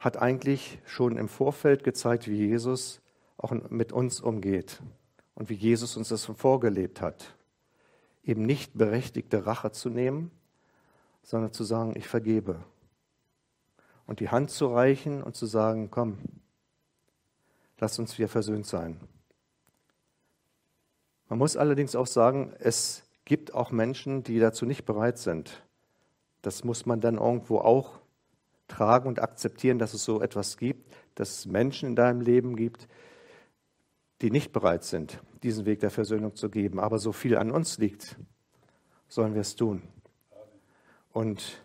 hat eigentlich schon im Vorfeld gezeigt, wie Jesus auch mit uns umgeht und wie Jesus uns das vorgelebt hat. Eben nicht berechtigte Rache zu nehmen, sondern zu sagen, ich vergebe. Und die Hand zu reichen und zu sagen, komm, lass uns wieder versöhnt sein. Man muss allerdings auch sagen, es gibt auch Menschen, die dazu nicht bereit sind. Das muss man dann irgendwo auch tragen und akzeptieren, dass es so etwas gibt, dass es Menschen in deinem Leben gibt, die nicht bereit sind, diesen Weg der Versöhnung zu geben. Aber so viel an uns liegt, sollen wir es tun. Und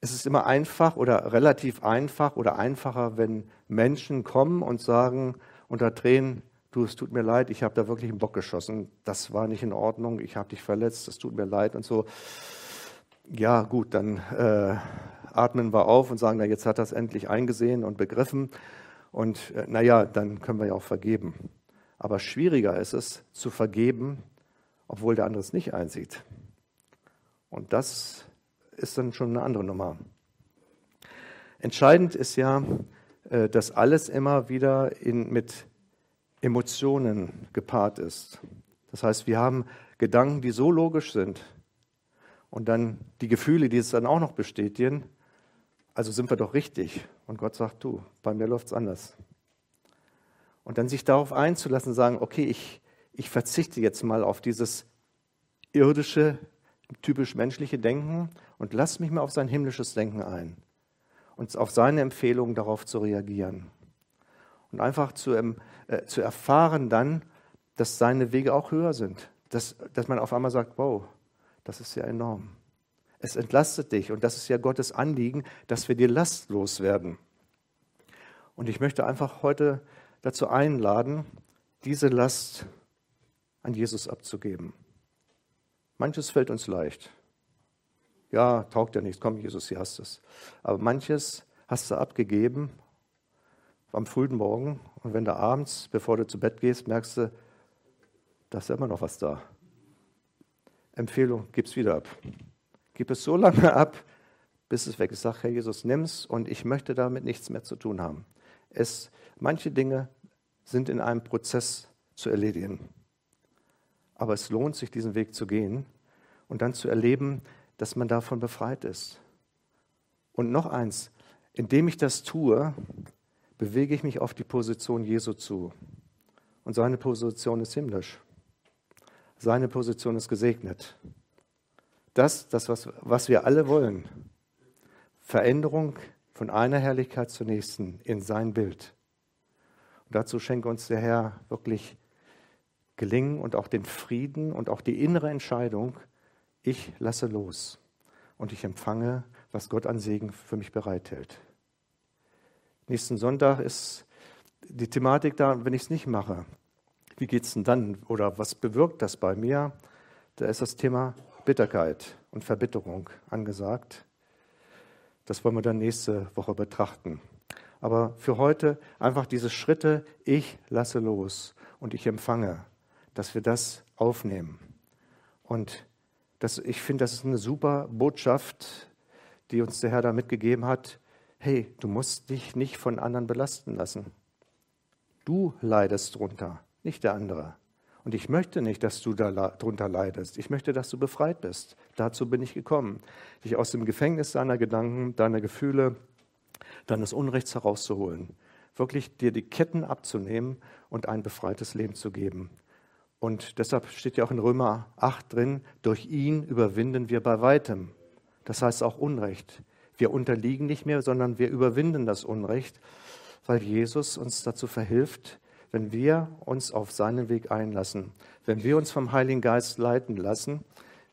es ist immer einfach oder relativ einfach oder einfacher, wenn Menschen kommen und sagen unter Tränen, du, es tut mir leid, ich habe da wirklich einen Bock geschossen, das war nicht in Ordnung, ich habe dich verletzt, es tut mir leid und so. Ja, gut, dann äh, atmen wir auf und sagen, na, jetzt hat er es endlich eingesehen und begriffen und äh, naja, dann können wir ja auch vergeben. Aber schwieriger ist es, zu vergeben, obwohl der andere es nicht einsieht. Und das ist dann schon eine andere Nummer. Entscheidend ist ja, äh, dass alles immer wieder in, mit Emotionen gepaart ist. Das heißt, wir haben Gedanken, die so logisch sind und dann die Gefühle, die es dann auch noch bestätigen. Also sind wir doch richtig. Und Gott sagt, du, bei mir läuft es anders. Und dann sich darauf einzulassen, sagen, okay, ich, ich verzichte jetzt mal auf dieses irdische, typisch menschliche Denken und lass mich mal auf sein himmlisches Denken ein und auf seine Empfehlungen darauf zu reagieren. Und einfach zu, ähm, äh, zu erfahren dann, dass seine Wege auch höher sind. Dass, dass man auf einmal sagt, wow, das ist ja enorm. Es entlastet dich und das ist ja Gottes Anliegen, dass wir dir lastlos werden. Und ich möchte einfach heute dazu einladen, diese Last an Jesus abzugeben. Manches fällt uns leicht. Ja, taugt ja nichts, komm Jesus, hier hast es. Aber manches hast du abgegeben am frühen Morgen und wenn du abends, bevor du zu Bett gehst, merkst du, da ist ja immer noch was da. Empfehlung, gib es wieder ab. Gib es so lange ab, bis es weg ist. Sag, Herr Jesus, nimm es und ich möchte damit nichts mehr zu tun haben. Es, manche Dinge sind in einem Prozess zu erledigen. Aber es lohnt sich, diesen Weg zu gehen und dann zu erleben, dass man davon befreit ist. Und noch eins, indem ich das tue, bewege ich mich auf die Position Jesu zu. Und seine Position ist himmlisch. Seine Position ist gesegnet. Das, das was, was wir alle wollen. Veränderung von einer Herrlichkeit zur nächsten in sein Bild. Und dazu schenke uns der Herr wirklich Gelingen und auch den Frieden und auch die innere Entscheidung, ich lasse los und ich empfange, was Gott an Segen für mich bereithält. Nächsten Sonntag ist die Thematik da, wenn ich es nicht mache. Wie geht es denn dann? Oder was bewirkt das bei mir? Da ist das Thema Bitterkeit und Verbitterung angesagt. Das wollen wir dann nächste Woche betrachten. Aber für heute einfach diese Schritte, ich lasse los und ich empfange, dass wir das aufnehmen. Und das, ich finde, das ist eine super Botschaft, die uns der Herr da mitgegeben hat. Hey, du musst dich nicht von anderen belasten lassen. Du leidest drunter, nicht der andere. Und ich möchte nicht, dass du darunter leidest. Ich möchte, dass du befreit bist. Dazu bin ich gekommen, dich aus dem Gefängnis deiner Gedanken, deiner Gefühle, deines Unrechts herauszuholen. Wirklich dir die Ketten abzunehmen und ein befreites Leben zu geben. Und deshalb steht ja auch in Römer 8 drin, durch ihn überwinden wir bei weitem. Das heißt auch Unrecht. Wir unterliegen nicht mehr, sondern wir überwinden das Unrecht, weil Jesus uns dazu verhilft, wenn wir uns auf seinen Weg einlassen, wenn wir uns vom Heiligen Geist leiten lassen,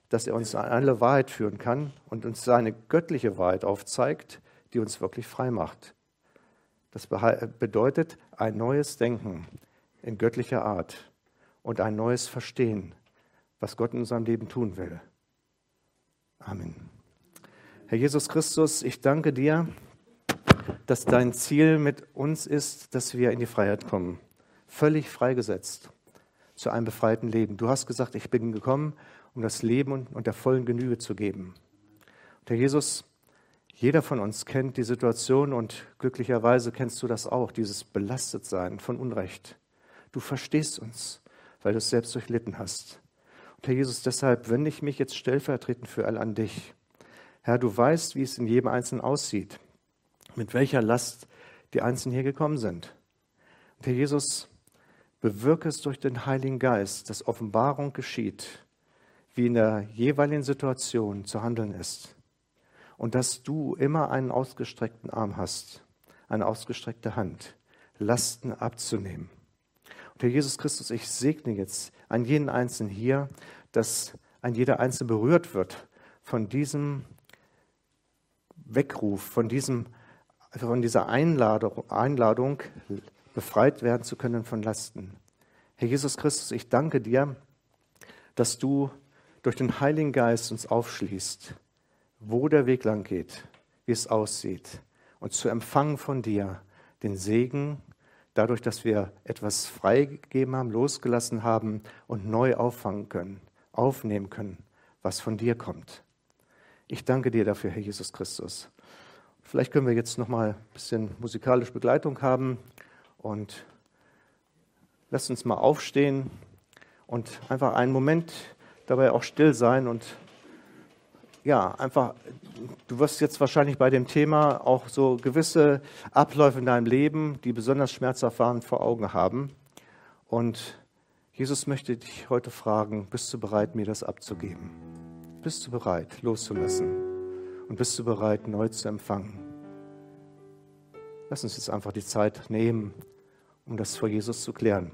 dass er uns alle Wahrheit führen kann und uns seine göttliche Wahrheit aufzeigt, die uns wirklich frei macht. Das bedeutet ein neues Denken in göttlicher Art und ein neues Verstehen, was Gott in unserem Leben tun will. Amen. Herr Jesus Christus, ich danke dir, dass dein Ziel mit uns ist, dass wir in die Freiheit kommen völlig freigesetzt zu einem befreiten Leben. Du hast gesagt, ich bin gekommen, um das Leben und der vollen Genüge zu geben. Und Herr Jesus, jeder von uns kennt die Situation und glücklicherweise kennst du das auch, dieses Belastetsein von Unrecht. Du verstehst uns, weil du es selbst durchlitten hast. Und Herr Jesus, deshalb wende ich mich jetzt stellvertretend für alle an dich. Herr, du weißt, wie es in jedem Einzelnen aussieht, mit welcher Last die Einzelnen hier gekommen sind. Und Herr Jesus, Bewirke es durch den Heiligen Geist, dass Offenbarung geschieht, wie in der jeweiligen Situation zu handeln ist. Und dass du immer einen ausgestreckten Arm hast, eine ausgestreckte Hand, Lasten abzunehmen. Und Herr Jesus Christus, ich segne jetzt an jeden Einzelnen hier, dass ein jeder Einzelne berührt wird von diesem Weckruf, von, diesem, von dieser Einladung, Einladung befreit werden zu können von Lasten. Herr Jesus Christus, ich danke dir, dass du durch den Heiligen Geist uns aufschließt, wo der Weg lang geht, wie es aussieht, und zu empfangen von dir den Segen, dadurch, dass wir etwas freigegeben haben, losgelassen haben und neu auffangen können, aufnehmen können, was von dir kommt. Ich danke dir dafür, Herr Jesus Christus. Vielleicht können wir jetzt noch mal ein bisschen musikalische Begleitung haben. Und lasst uns mal aufstehen und einfach einen Moment dabei auch still sein und ja, einfach, du wirst jetzt wahrscheinlich bei dem Thema auch so gewisse Abläufe in deinem Leben, die besonders schmerzhaft waren, vor Augen haben. Und Jesus möchte dich heute fragen, bist du bereit, mir das abzugeben? Bist du bereit, loszulassen? Und bist du bereit, neu zu empfangen? Lass uns jetzt einfach die Zeit nehmen, um das vor Jesus zu klären.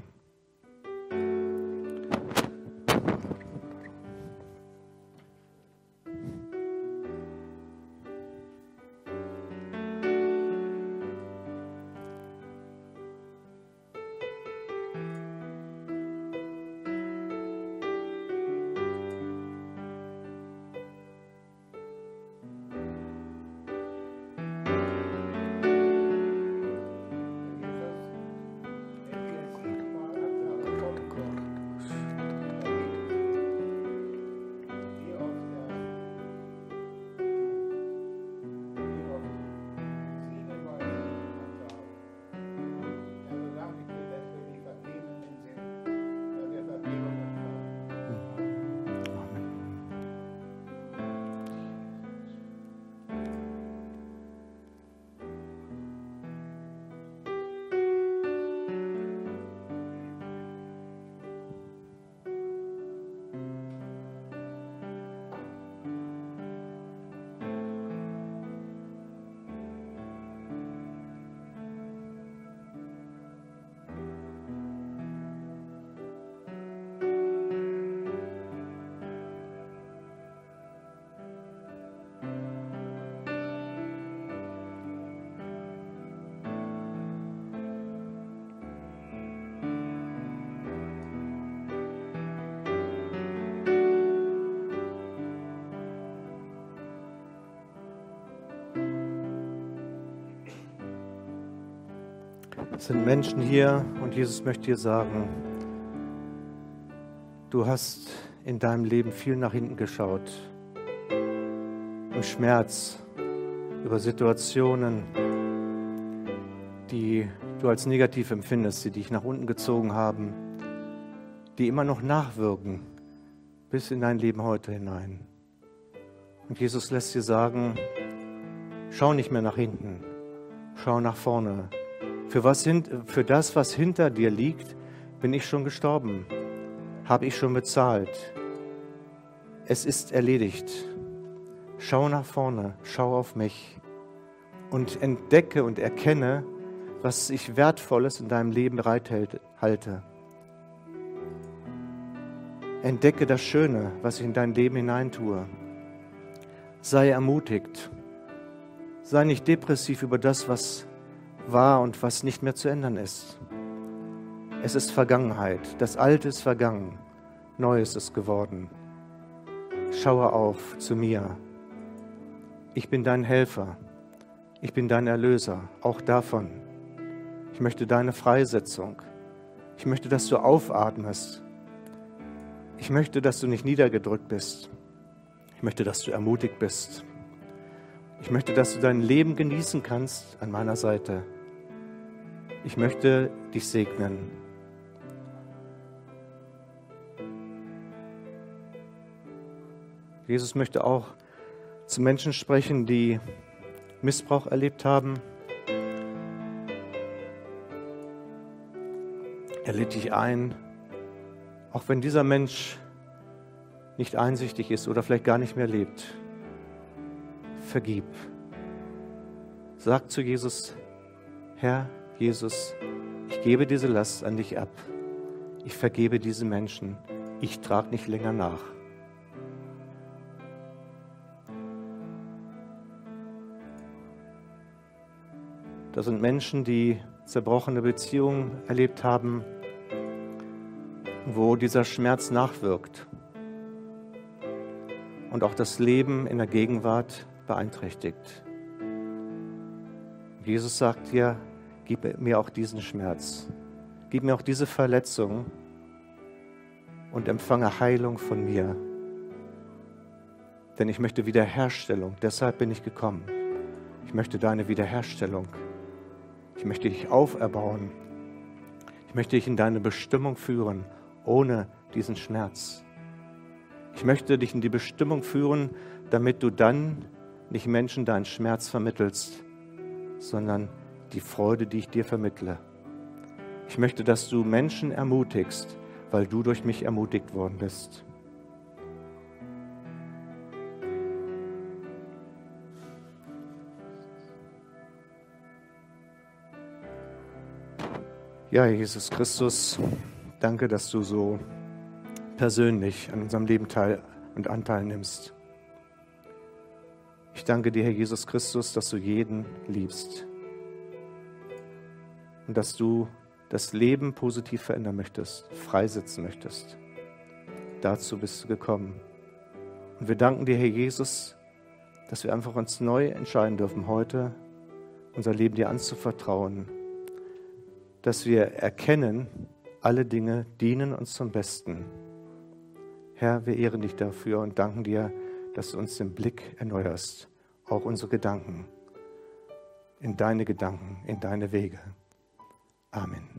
Sind Menschen hier und Jesus möchte dir sagen, du hast in deinem Leben viel nach hinten geschaut. Im Schmerz, über Situationen, die du als negativ empfindest, die dich nach unten gezogen haben, die immer noch nachwirken bis in dein Leben heute hinein. Und Jesus lässt dir sagen, schau nicht mehr nach hinten, schau nach vorne. Für, was, für das, was hinter dir liegt, bin ich schon gestorben, habe ich schon bezahlt. Es ist erledigt. Schau nach vorne, schau auf mich und entdecke und erkenne, was ich Wertvolles in deinem Leben bereithalte. Entdecke das Schöne, was ich in dein Leben hineintue. Sei ermutigt. Sei nicht depressiv über das, was war und was nicht mehr zu ändern ist. Es ist Vergangenheit. Das Alte ist vergangen. Neues ist geworden. Schaue auf zu mir. Ich bin dein Helfer. Ich bin dein Erlöser, auch davon. Ich möchte deine Freisetzung. Ich möchte, dass du aufatmest. Ich möchte, dass du nicht niedergedrückt bist. Ich möchte, dass du ermutigt bist. Ich möchte, dass du dein Leben genießen kannst an meiner Seite. Ich möchte dich segnen. Jesus möchte auch zu Menschen sprechen, die Missbrauch erlebt haben. Er lädt dich ein, auch wenn dieser Mensch nicht einsichtig ist oder vielleicht gar nicht mehr lebt. Vergib. Sag zu Jesus, Herr Jesus, ich gebe diese Last an dich ab. Ich vergebe diese Menschen. Ich trage nicht länger nach. Das sind Menschen, die zerbrochene Beziehungen erlebt haben, wo dieser Schmerz nachwirkt und auch das Leben in der Gegenwart beeinträchtigt. Jesus sagt dir, gib mir auch diesen Schmerz, gib mir auch diese Verletzung und empfange Heilung von mir. Denn ich möchte Wiederherstellung, deshalb bin ich gekommen. Ich möchte deine Wiederherstellung. Ich möchte dich auferbauen. Ich möchte dich in deine Bestimmung führen, ohne diesen Schmerz. Ich möchte dich in die Bestimmung führen, damit du dann nicht Menschen deinen Schmerz vermittelst, sondern die Freude, die ich dir vermittle. Ich möchte, dass du Menschen ermutigst, weil du durch mich ermutigt worden bist. Ja, Jesus Christus, danke, dass du so persönlich an unserem Leben teil und Anteil nimmst. Ich danke dir, Herr Jesus Christus, dass du jeden liebst und dass du das Leben positiv verändern möchtest, freisetzen möchtest. Dazu bist du gekommen. Und wir danken dir, Herr Jesus, dass wir einfach uns neu entscheiden dürfen, heute unser Leben dir anzuvertrauen dass wir erkennen, alle Dinge dienen uns zum Besten. Herr, wir ehren dich dafür und danken dir, dass du uns den Blick erneuerst, auch unsere Gedanken, in deine Gedanken, in deine Wege. Amen.